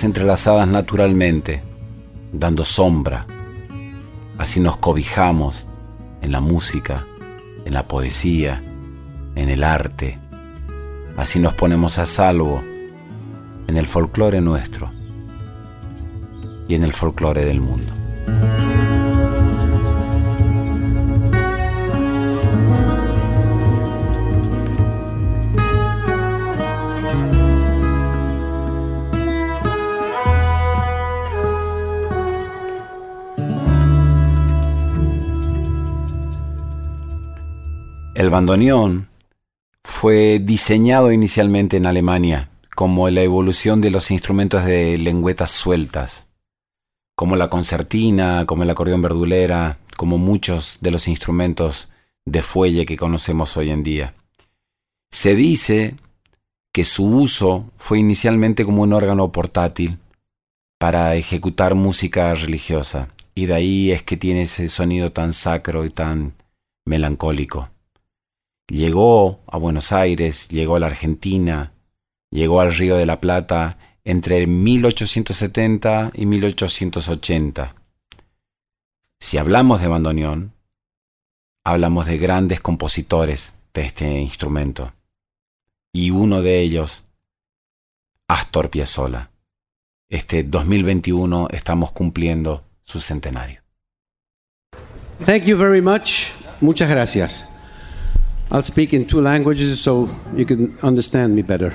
Entrelazadas naturalmente, dando sombra. Así nos cobijamos en la música, en la poesía, en el arte. Así nos ponemos a salvo en el folclore nuestro y en el folclore del mundo. El bandoneón fue diseñado inicialmente en Alemania como la evolución de los instrumentos de lengüetas sueltas, como la concertina, como el acordeón verdulera, como muchos de los instrumentos de fuelle que conocemos hoy en día. Se dice que su uso fue inicialmente como un órgano portátil para ejecutar música religiosa, y de ahí es que tiene ese sonido tan sacro y tan melancólico. Llegó a Buenos Aires, llegó a la Argentina, llegó al Río de la Plata entre 1870 y 1880. Si hablamos de bandoneón, hablamos de grandes compositores de este instrumento. Y uno de ellos, Astor Piazzolla. Este 2021 estamos cumpliendo su centenario. Thank you very much. Muchas gracias. I'll speak in two languages so you can understand me better.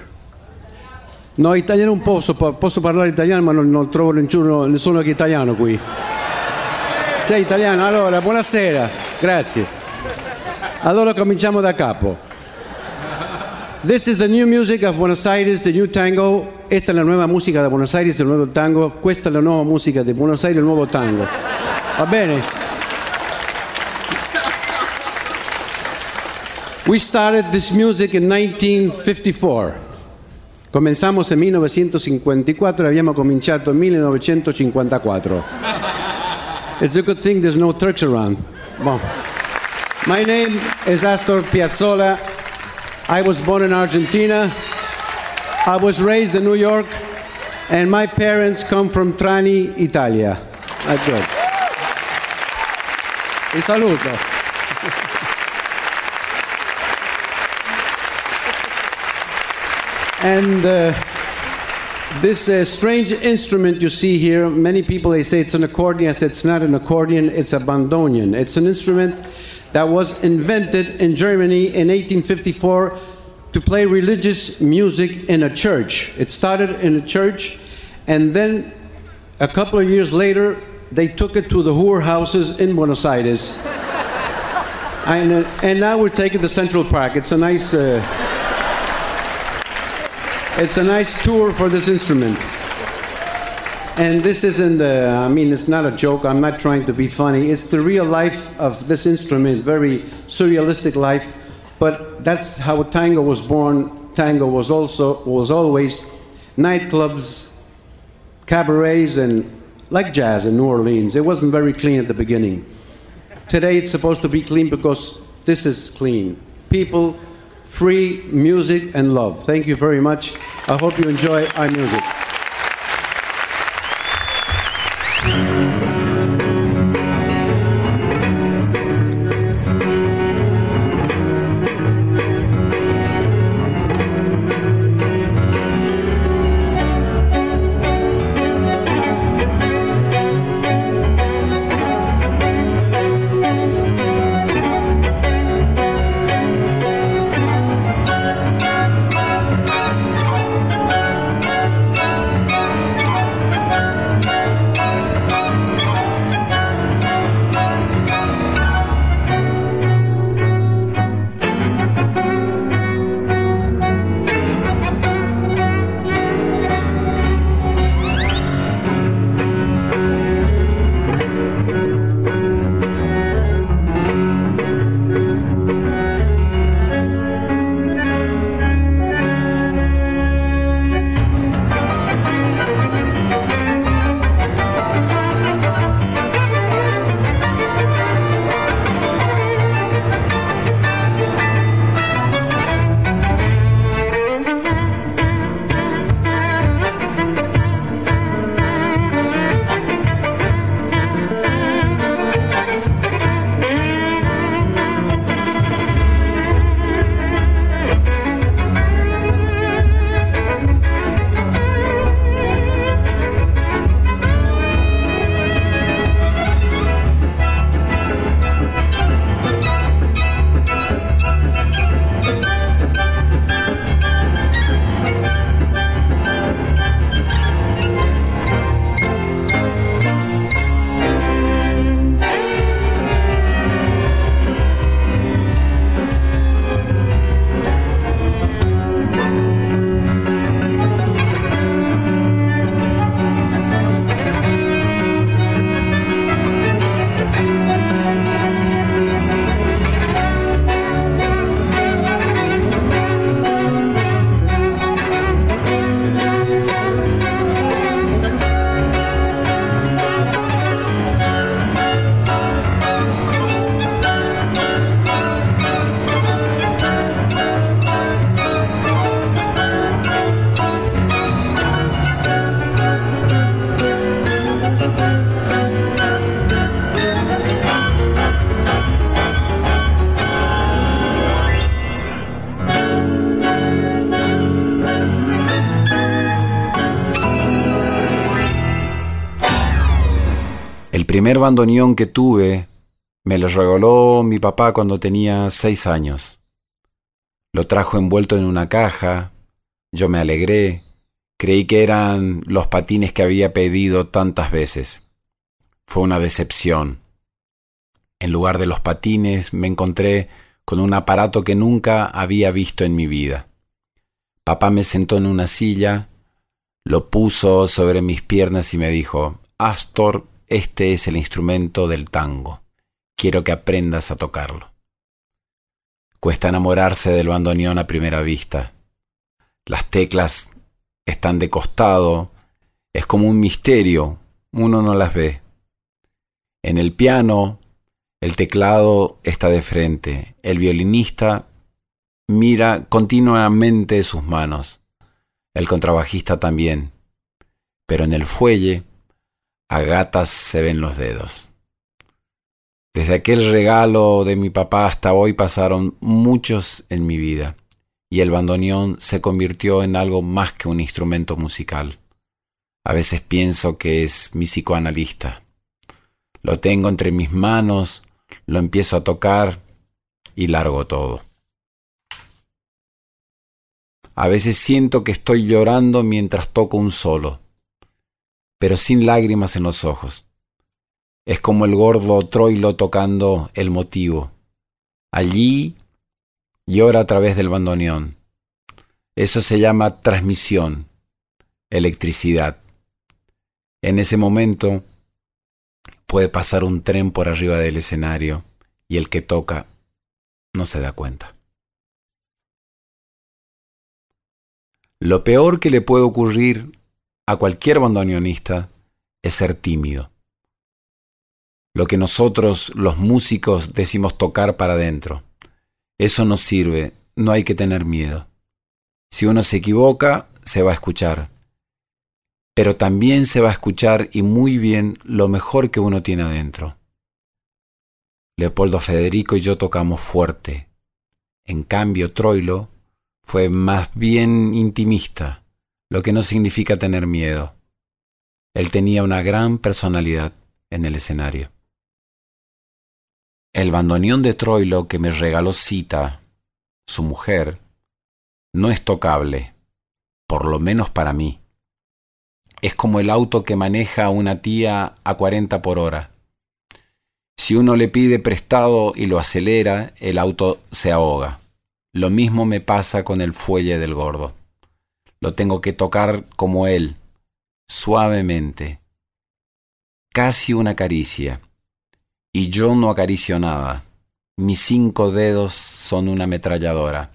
No, italiano non posso, posso parlare italiano ma non, non trovo nessuno, nessuno che è italiano qui. Sei italiano? Allora, buonasera, grazie. Allora cominciamo da capo. This is the new music of Buenos Aires, the new tango. Esta è la nuova musica da Buenos Aires, il nuovo tango. Questa è la nuova musica di Buenos Aires, il nuovo tango. Va bene? We started this music in 1954. Comenzamos en 1954 e abbiamo cominciato in 1954. It's a good thing there's no Turks around. My name is Astor Piazzolla. I was born in Argentina. I was raised in New York. And my parents come from Trani, Italia. That's good. Un. And uh, this uh, strange instrument you see here, many people they say it's an accordion. I said it's not an accordion, it's a bandoneon. It's an instrument that was invented in Germany in 1854 to play religious music in a church. It started in a church, and then a couple of years later, they took it to the whore houses in Buenos Aires. and, uh, and now we're taking the Central Park. It's a nice. Uh, it's a nice tour for this instrument. And this isn't, uh, I mean, it's not a joke. I'm not trying to be funny. It's the real life of this instrument, very surrealistic life. But that's how tango was born. Tango was also, was always nightclubs, cabarets, and like jazz in New Orleans. It wasn't very clean at the beginning. Today it's supposed to be clean because this is clean. people free music and love. Thank you very much. I hope you enjoy our music. Primer bandoneón que tuve me lo regaló mi papá cuando tenía seis años. Lo trajo envuelto en una caja, yo me alegré, creí que eran los patines que había pedido tantas veces. Fue una decepción. En lugar de los patines me encontré con un aparato que nunca había visto en mi vida. Papá me sentó en una silla, lo puso sobre mis piernas y me dijo, Astor, este es el instrumento del tango. Quiero que aprendas a tocarlo. Cuesta enamorarse del bandoneón a primera vista. Las teclas están de costado, es como un misterio, uno no las ve. En el piano, el teclado está de frente, el violinista mira continuamente sus manos, el contrabajista también, pero en el fuelle a gatas se ven los dedos. Desde aquel regalo de mi papá hasta hoy pasaron muchos en mi vida, y el bandoneón se convirtió en algo más que un instrumento musical. A veces pienso que es mi psicoanalista. Lo tengo entre mis manos, lo empiezo a tocar y largo todo. A veces siento que estoy llorando mientras toco un solo pero sin lágrimas en los ojos. Es como el gordo Troilo tocando el motivo. Allí llora a través del bandoneón. Eso se llama transmisión, electricidad. En ese momento puede pasar un tren por arriba del escenario y el que toca no se da cuenta. Lo peor que le puede ocurrir a cualquier bandoneonista es ser tímido. Lo que nosotros, los músicos, decimos tocar para adentro. Eso no sirve, no hay que tener miedo. Si uno se equivoca, se va a escuchar. Pero también se va a escuchar y muy bien lo mejor que uno tiene adentro. Leopoldo Federico y yo tocamos fuerte. En cambio, Troilo fue más bien intimista, lo que no significa tener miedo. Él tenía una gran personalidad en el escenario. El bandoneón de Troilo que me regaló Cita, su mujer, no es tocable, por lo menos para mí. Es como el auto que maneja una tía a 40 por hora. Si uno le pide prestado y lo acelera, el auto se ahoga. Lo mismo me pasa con el fuelle del gordo. Lo tengo que tocar como él, suavemente. Casi una caricia. Y yo no acaricio nada. Mis cinco dedos son una ametralladora.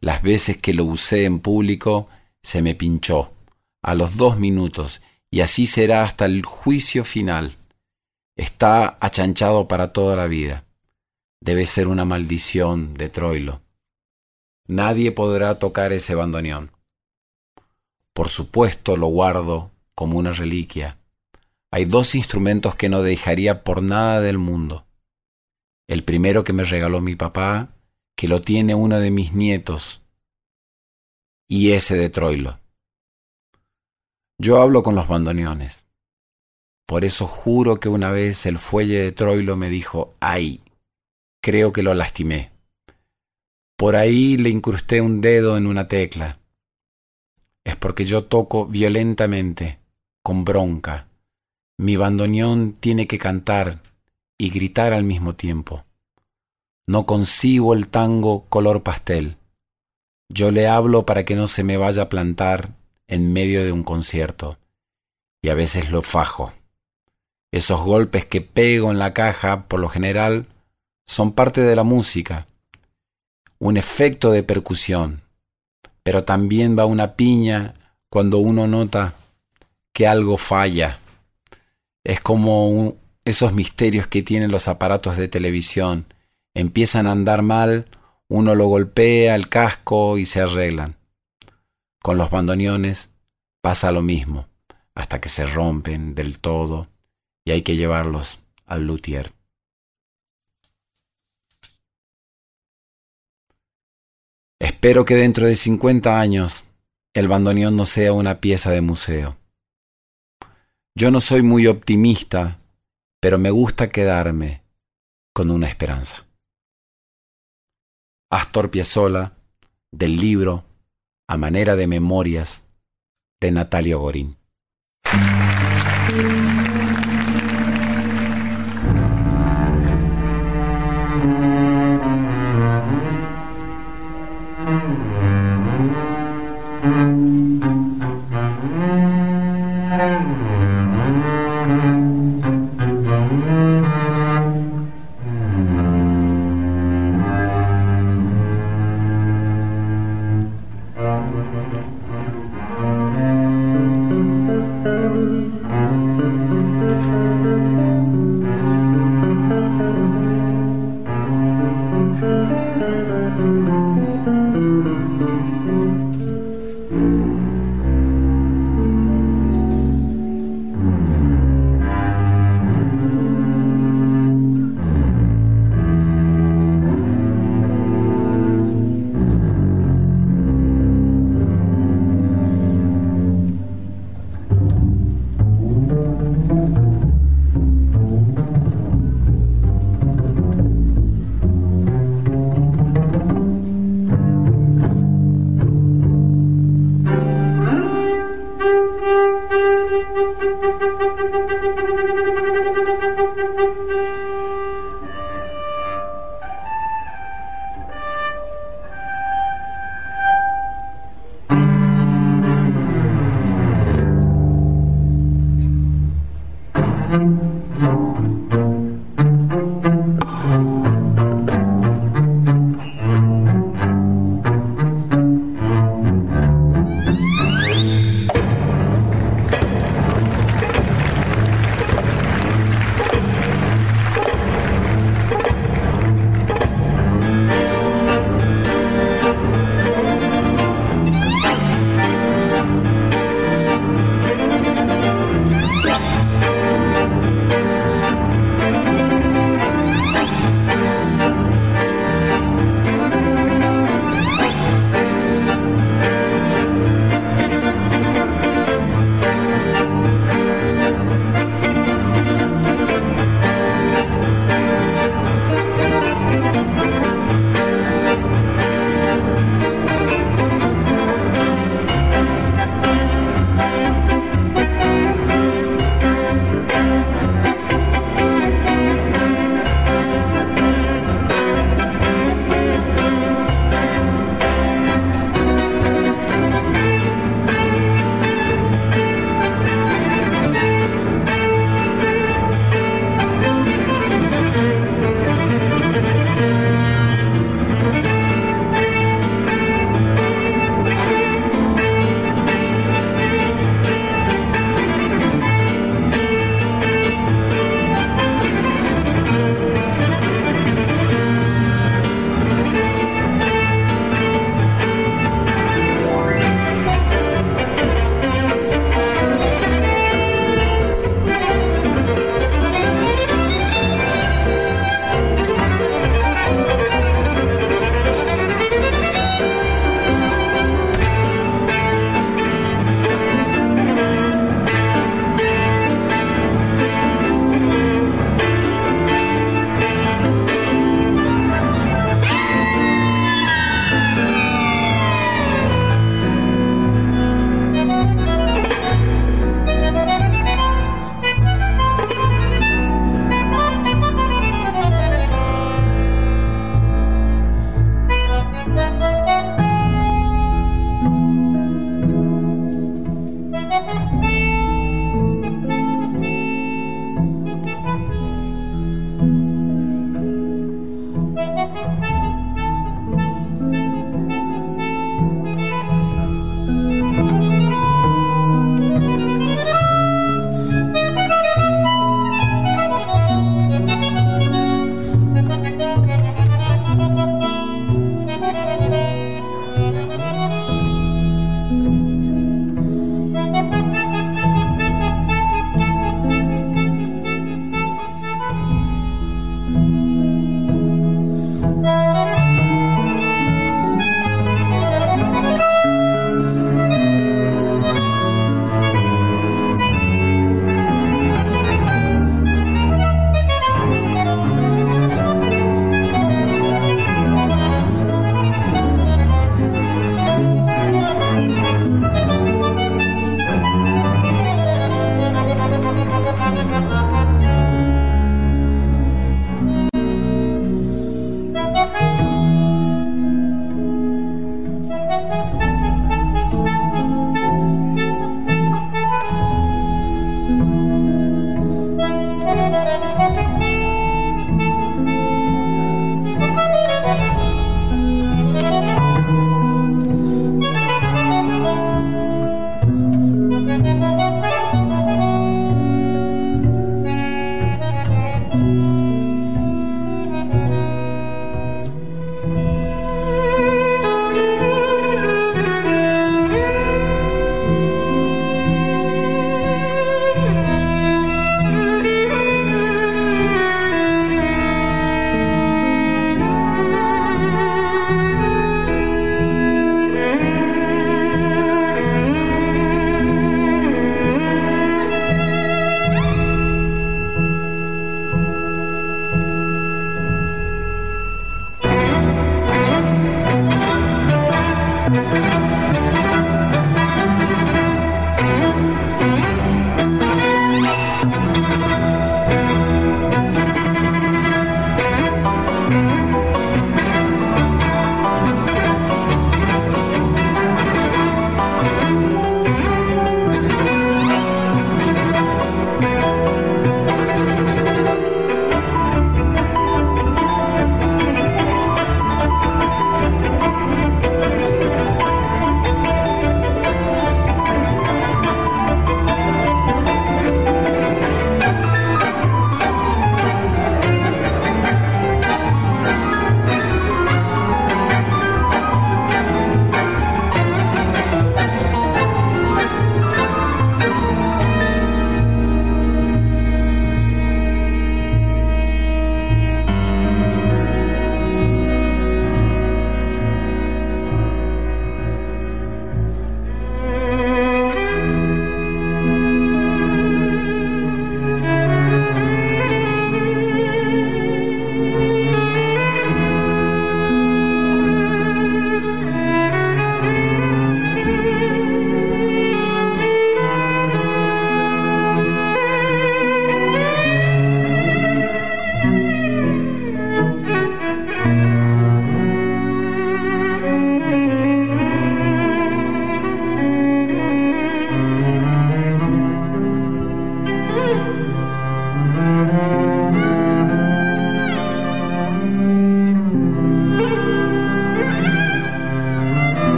Las veces que lo usé en público se me pinchó, a los dos minutos, y así será hasta el juicio final. Está achanchado para toda la vida. Debe ser una maldición de Troilo. Nadie podrá tocar ese bandoneón. Por supuesto lo guardo como una reliquia. Hay dos instrumentos que no dejaría por nada del mundo. El primero que me regaló mi papá que lo tiene uno de mis nietos, y ese de Troilo. Yo hablo con los bandoneones. Por eso juro que una vez el fuelle de Troilo me dijo, ay, creo que lo lastimé. Por ahí le incrusté un dedo en una tecla. Es porque yo toco violentamente, con bronca. Mi bandoneón tiene que cantar y gritar al mismo tiempo. No concibo el tango color pastel. Yo le hablo para que no se me vaya a plantar en medio de un concierto. Y a veces lo fajo. Esos golpes que pego en la caja, por lo general, son parte de la música. Un efecto de percusión. Pero también va una piña cuando uno nota que algo falla. Es como esos misterios que tienen los aparatos de televisión empiezan a andar mal, uno lo golpea el casco y se arreglan. Con los bandoneones pasa lo mismo, hasta que se rompen del todo y hay que llevarlos al luthier. Espero que dentro de 50 años el bandoneón no sea una pieza de museo. Yo no soy muy optimista, pero me gusta quedarme con una esperanza. Astor Piazzolla del libro A manera de memorias de Natalio Gorín.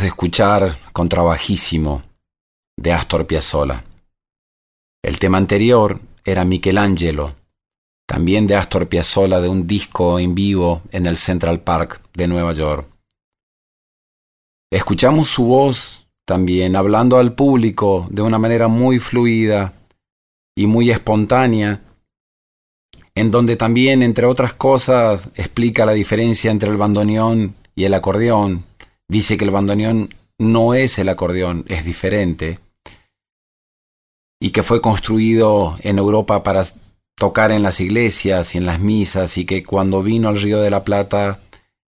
De escuchar Contrabajísimo de Astor Piazzolla. El tema anterior era Michelangelo, también de Astor Piazzolla de un disco en vivo en el Central Park de Nueva York. Escuchamos su voz también hablando al público de una manera muy fluida y muy espontánea, en donde también, entre otras cosas, explica la diferencia entre el bandoneón y el acordeón. Dice que el bandoneón no es el acordeón, es diferente, y que fue construido en Europa para tocar en las iglesias y en las misas, y que cuando vino al Río de la Plata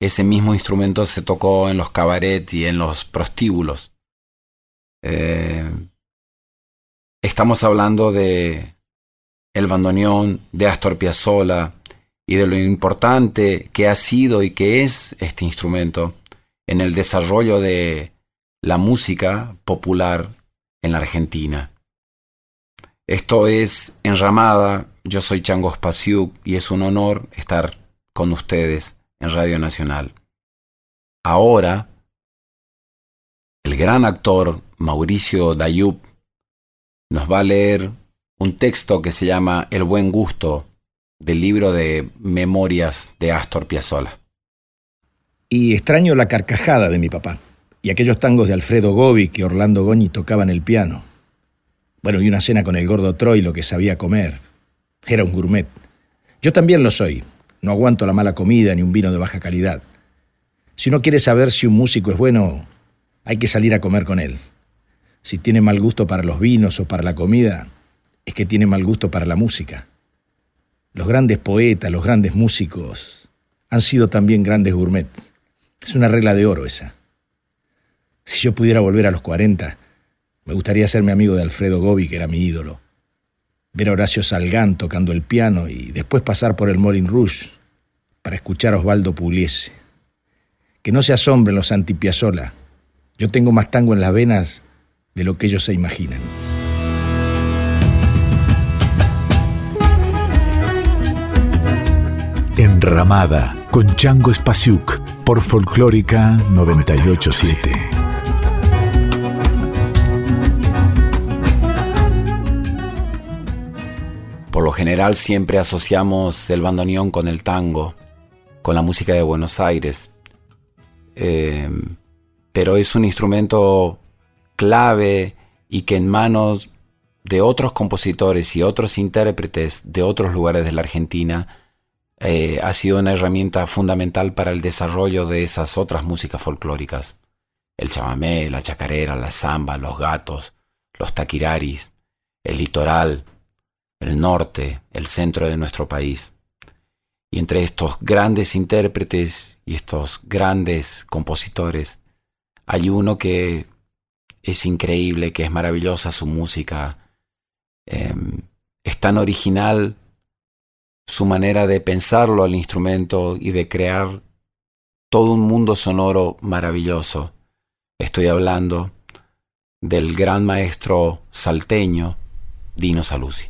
ese mismo instrumento se tocó en los cabarets y en los prostíbulos. Eh, estamos hablando de el bandoneón de Astor Piazzolla y de lo importante que ha sido y que es este instrumento en el desarrollo de la música popular en la Argentina. Esto es Enramada, yo soy Chango Spasiuk y es un honor estar con ustedes en Radio Nacional. Ahora, el gran actor Mauricio Dayub nos va a leer un texto que se llama El buen gusto del libro de Memorias de Astor Piazzolla. Y extraño la carcajada de mi papá y aquellos tangos de Alfredo Gobi que Orlando Goñi tocaba en el piano. Bueno, y una cena con el gordo Troilo que sabía comer. Era un gourmet. Yo también lo soy, no aguanto la mala comida ni un vino de baja calidad. Si uno quiere saber si un músico es bueno, hay que salir a comer con él. Si tiene mal gusto para los vinos o para la comida, es que tiene mal gusto para la música. Los grandes poetas, los grandes músicos, han sido también grandes gourmets. Es una regla de oro esa. Si yo pudiera volver a los 40, me gustaría mi amigo de Alfredo Gobi, que era mi ídolo ver a Horacio Salgán tocando el piano y después pasar por el Morin Rouge para escuchar a Osvaldo Pugliese. Que no se asombren los antipiazola. Yo tengo más tango en las venas de lo que ellos se imaginan. Enramada con Chango Spasiuk por Folclórica 987. Por lo general siempre asociamos el bandoneón con el tango, con la música de Buenos Aires. Em, pero es un instrumento clave y que en manos de otros compositores y otros intérpretes de otros lugares de la Argentina eh, ha sido una herramienta fundamental para el desarrollo de esas otras músicas folclóricas. El chamamé, la chacarera, la samba, los gatos, los taquiraris, el litoral, el norte, el centro de nuestro país. Y entre estos grandes intérpretes y estos grandes compositores, hay uno que es increíble, que es maravillosa su música, em, es tan original su manera de pensarlo al instrumento y de crear todo un mundo sonoro maravilloso. Estoy hablando del gran maestro salteño Dino Saluzzi.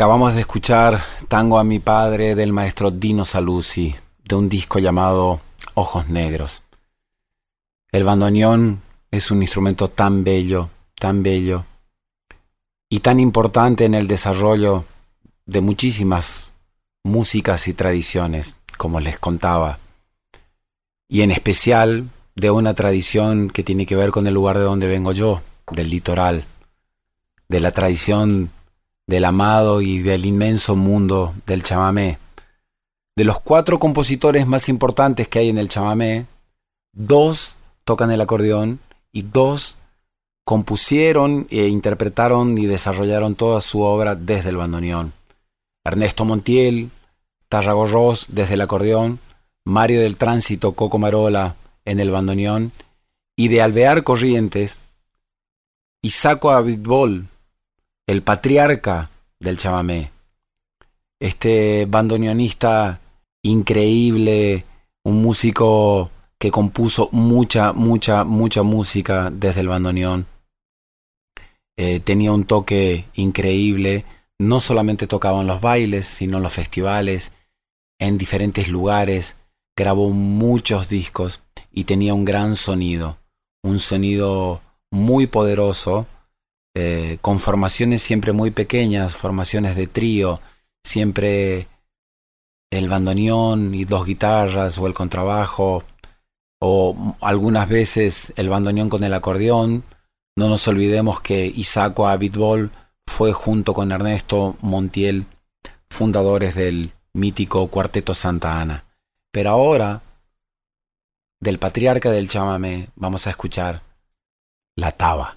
Acabamos de escuchar Tango a mi padre del maestro Dino Saluzzi, de un disco llamado Ojos Negros. El bandoneón es un instrumento tan bello, tan bello, y tan importante en el desarrollo de muchísimas músicas y tradiciones, como les contaba, y en especial de una tradición que tiene que ver con el lugar de donde vengo yo, del litoral, de la tradición del amado y del inmenso mundo del chamamé. De los cuatro compositores más importantes que hay en el chamamé, dos tocan el acordeón y dos compusieron e interpretaron y desarrollaron toda su obra desde el bandoneón. Ernesto Montiel, Tarragorros desde el acordeón, Mario del Tránsito Coco Marola en el bandoneón y de Alvear Corrientes, Isaco Abitbol el patriarca del chamamé. Este bandoneonista increíble, un músico que compuso mucha, mucha, mucha música desde el bandoneón. Eh, tenía un toque increíble, no solamente tocaba en los bailes, sino en los festivales, en diferentes lugares, grabó muchos discos y tenía un gran sonido, un sonido muy poderoso eh, con formaciones siempre muy pequeñas, formaciones de trío, siempre el bandoneón y dos guitarras o el contrabajo, o algunas veces el bandoneón con el acordeón. No nos olvidemos que Isaco Abitbol fue junto con Ernesto Montiel fundadores del mítico Cuarteto Santa Ana. Pero ahora, del patriarca del chamamé, vamos a escuchar la taba.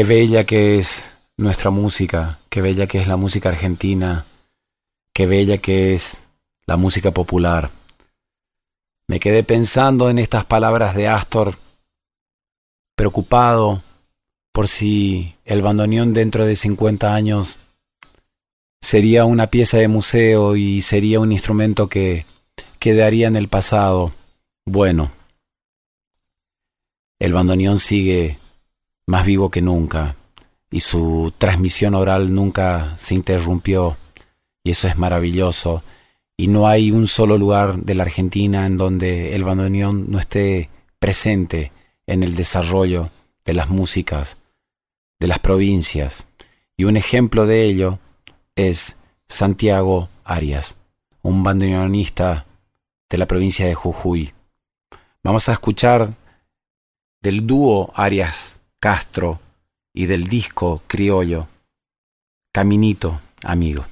Qué bella que es nuestra música, qué bella que es la música argentina, qué bella que es la música popular. Me quedé pensando en estas palabras de Astor, preocupado por si el bandoneón dentro de 50 años sería una pieza de museo y sería un instrumento que quedaría en el pasado. Bueno, el bandoneón sigue más vivo que nunca, y su transmisión oral nunca se interrumpió, y eso es maravilloso. Y no hay un solo lugar de la Argentina en donde el bandoneón no esté presente en el desarrollo de las músicas de las provincias. Y un ejemplo de ello es Santiago Arias, un bandoneonista de la provincia de Jujuy. Vamos a escuchar del dúo Arias Castro y del disco criollo Caminito, amigo.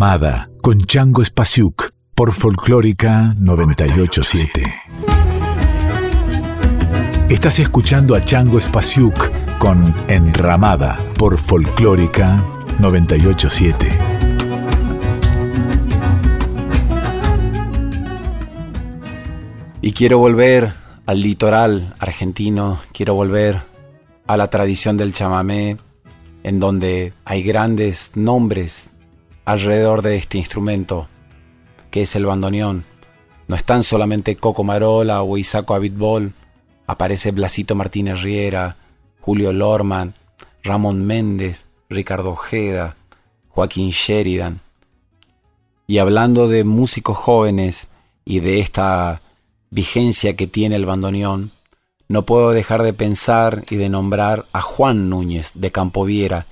Ramada con Chango Spasiuk por Folclórica 987. Estás escuchando a Chango Spasiuk con Enramada por Folclórica 987. Y quiero volver al litoral argentino, quiero volver a la tradición del chamamé, en donde hay grandes nombres alrededor de este instrumento, que es el bandoneón. No están solamente Coco Marola o Isaco Abitbol, aparece Blasito Martínez Riera, Julio Lorman, Ramón Méndez, Ricardo Ojeda, Joaquín Sheridan. Y hablando de músicos jóvenes y de esta vigencia que tiene el bandoneón, no puedo dejar de pensar y de nombrar a Juan Núñez de Campoviera,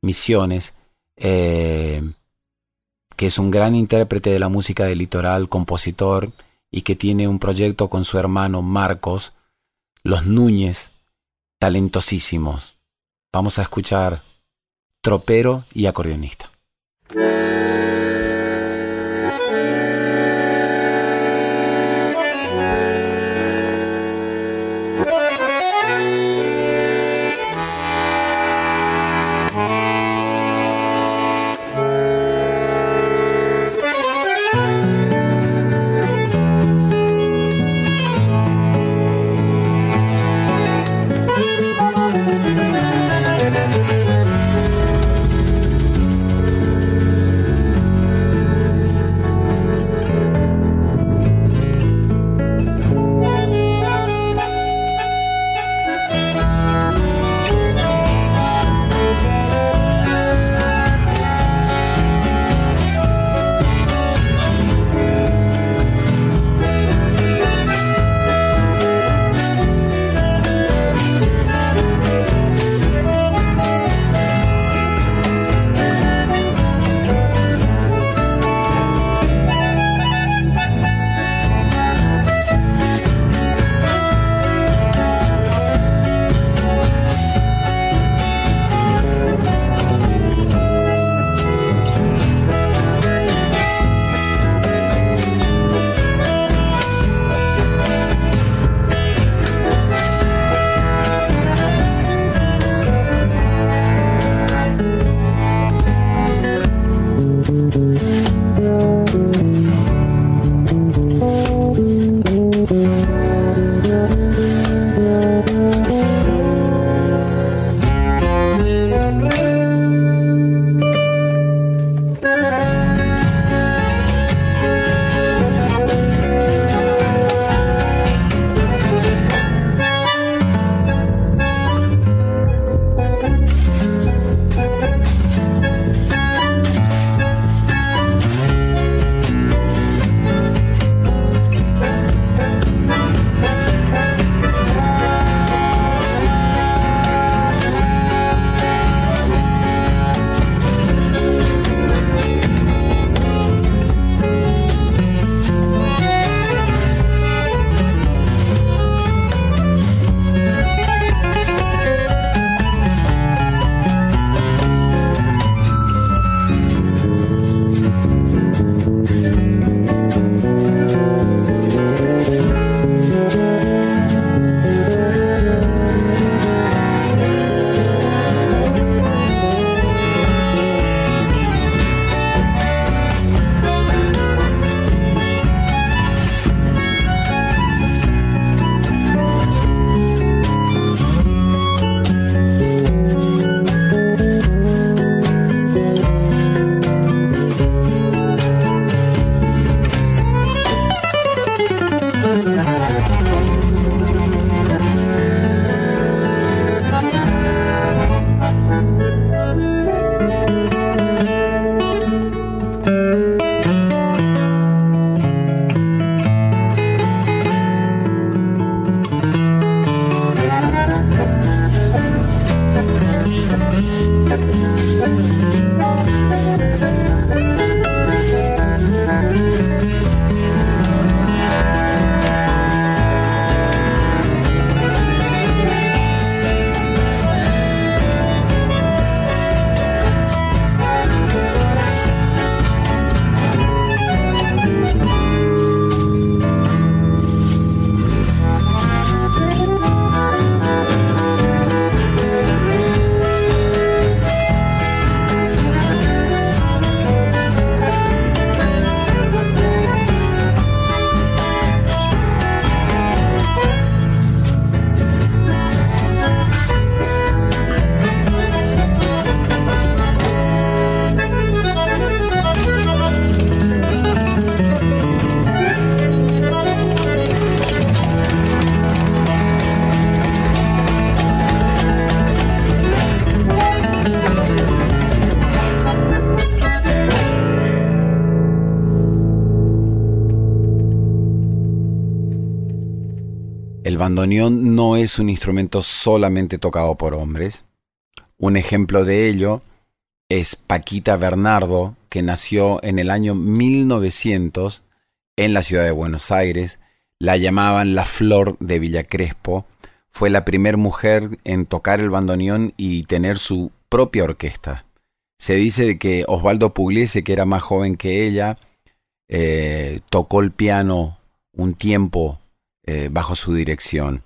Misiones, eh, que es un gran intérprete de la música del litoral, compositor, y que tiene un proyecto con su hermano Marcos, Los Núñez, talentosísimos. Vamos a escuchar Tropero y acordeonista. Bandoneón no es un instrumento solamente tocado por hombres. Un ejemplo de ello es Paquita Bernardo, que nació en el año 1900 en la ciudad de Buenos Aires. La llamaban la Flor de Villa Crespo. Fue la primera mujer en tocar el bandoneón y tener su propia orquesta. Se dice que Osvaldo Pugliese, que era más joven que ella, eh, tocó el piano un tiempo eh, bajo su dirección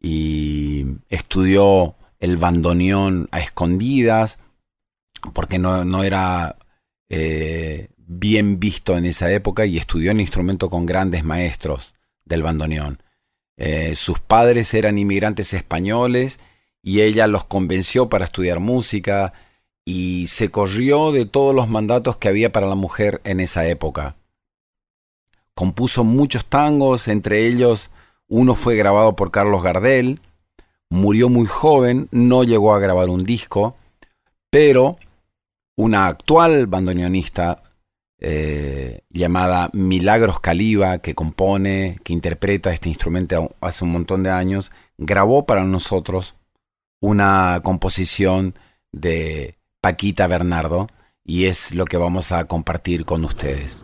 y estudió el bandoneón a escondidas porque no, no era eh, bien visto en esa época y estudió el instrumento con grandes maestros del bandoneón. sus padres eran inmigrantes españoles y ella los convenció para estudiar música y se corrió de todos los mandatos que había para la mujer en esa época. Compuso muchos tangos, entre ellos uno fue grabado por Carlos Gardel, murió muy joven, no llegó a grabar un disco, pero una actual bandoneonista eh, llamada Milagros Caliba, que compone, que interpreta este instrumento hace un montón de años, grabó para nosotros una composición de Paquita Bernardo y es lo que vamos a compartir con ustedes.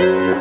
Enramada,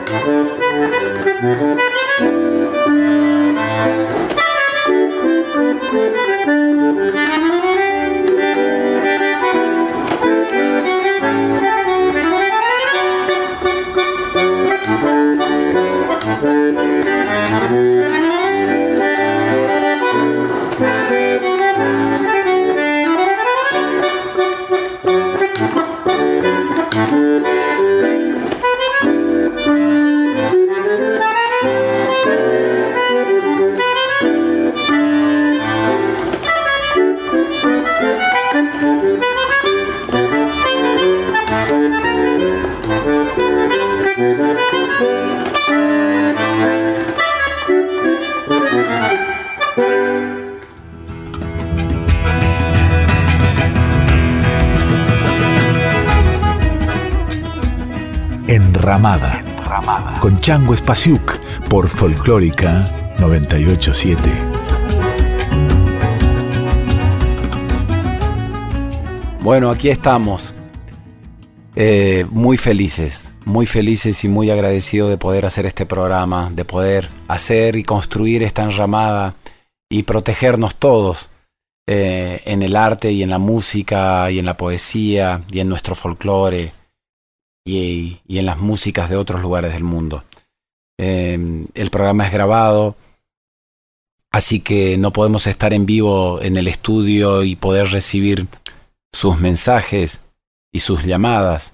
con Chango Espasiuk por Folclórica 987. Bueno, aquí estamos. Eh, muy felices, muy felices y muy agradecidos de poder hacer este programa, de poder hacer y construir esta enramada y protegernos todos eh, en el arte y en la música y en la poesía y en nuestro folclore y, en las músicas de otros lugares del mundo. Em, el programa es grabado, así que no podemos estar en vivo en el estudio y poder recibir sus mensajes y sus llamadas.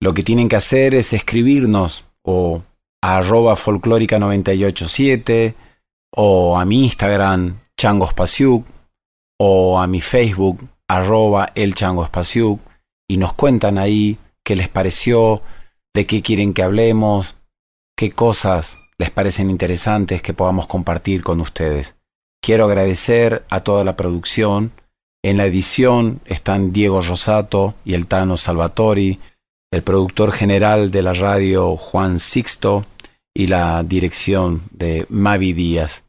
Lo que tienen que hacer es escribirnos o a arroba folclórica 987 o a mi Instagram changospasiuk o a mi Facebook arroba el y nos cuentan ahí qué les pareció, de qué quieren que hablemos, qué cosas les parecen interesantes que podamos compartir con ustedes. Quiero agradecer a toda la producción. En la edición están Diego Rosato y el Tano Salvatori, el productor general de la radio Juan Sixto y la dirección de Mavi Díaz.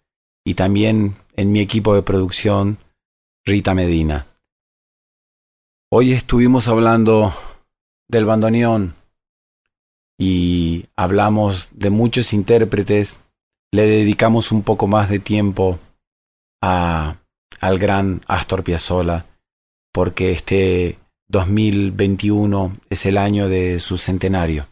Y también en mi equipo de producción Rita Medina. Hoy estuvimos hablando del bandoneón y hablamos de muchos intérpretes. Le dedicamos un poco más de tiempo a, al gran Astor Piazzolla porque este 2021 es el año de su centenario.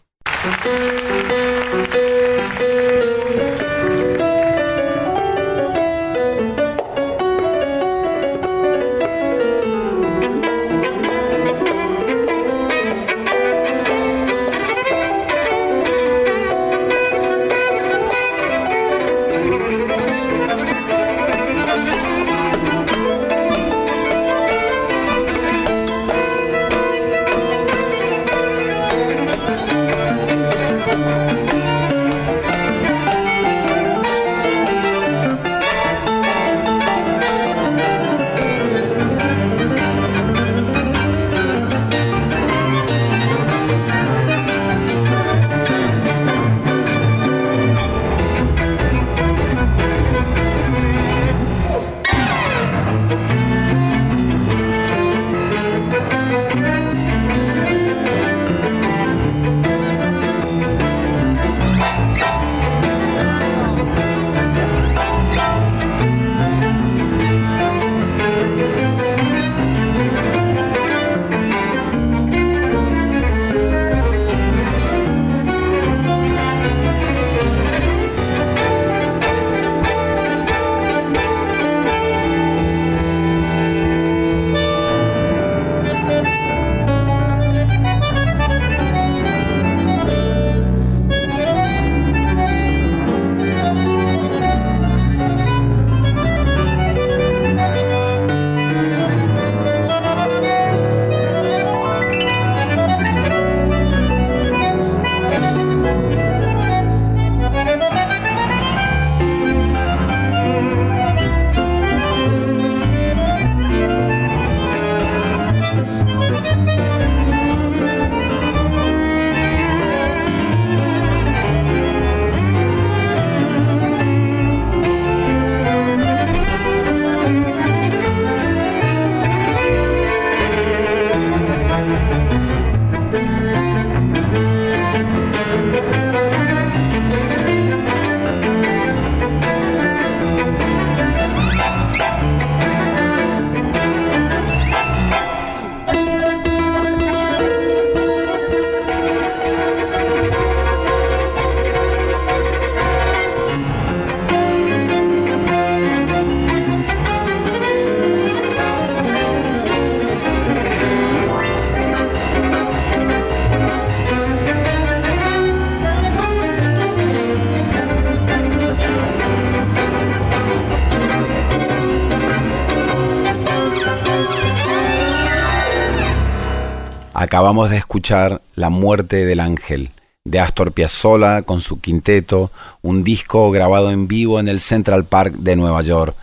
Acabamos de escuchar La muerte del ángel de Astor Piazzolla con su quinteto, un disco grabado en vivo en el Central Park de Nueva York.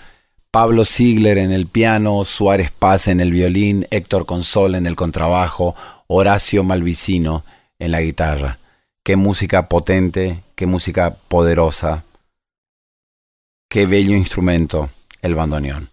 Pablo Ziegler en el piano, Suárez Paz en el violín, Héctor Consol en el contrabajo, Horacio Malvicino en la guitarra. Qué música potente, qué música poderosa, qué bello instrumento el bandoneón.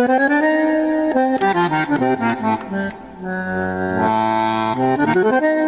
Thank you.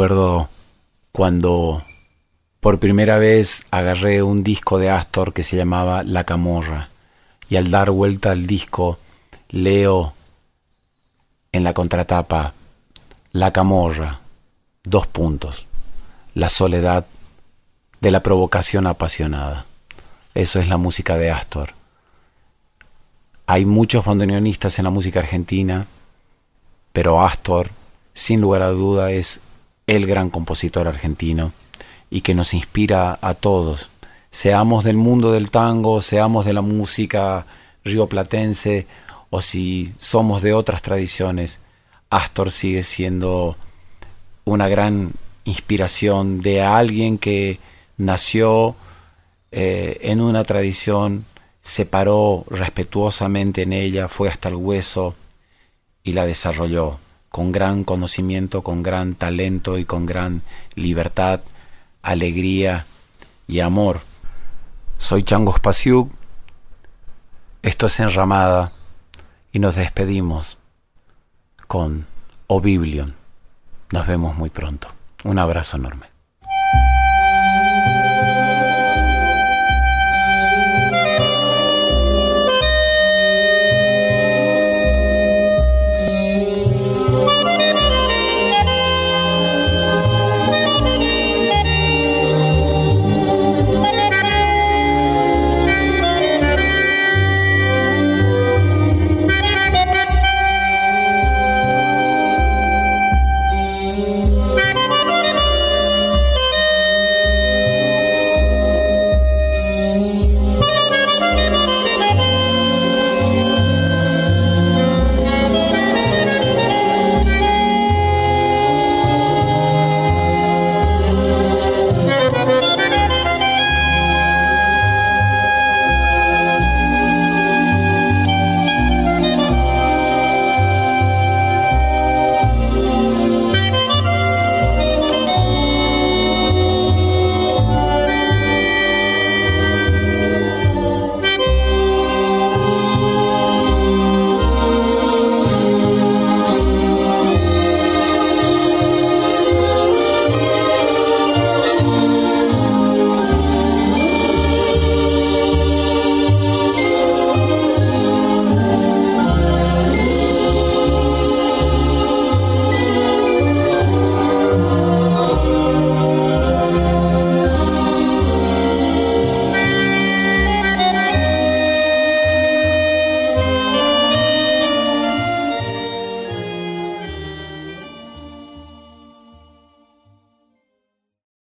Acuerdo cuando por primera vez agarré un disco de Astor que se llamaba La Camorra y al dar vuelta al disco leo en la contratapa La Camorra, dos puntos, la soledad de la provocación apasionada. Eso es la música de Astor. Hay muchos bandoneonistas en la música argentina, pero Astor, sin lugar a duda, es el gran compositor argentino y que nos inspira a todos, seamos del mundo del tango, seamos de la música rioplatense o si somos de otras tradiciones, Astor sigue siendo una gran inspiración de alguien que nació eh, en una tradición, se paró respetuosamente en ella, fue hasta el hueso y la desarrolló con gran conocimiento, con gran talento y con gran libertad, alegría y amor. Soy Chango Spasiuk, esto es Enramada y nos despedimos con Oblivion. Nos vemos muy pronto. Un abrazo enorme.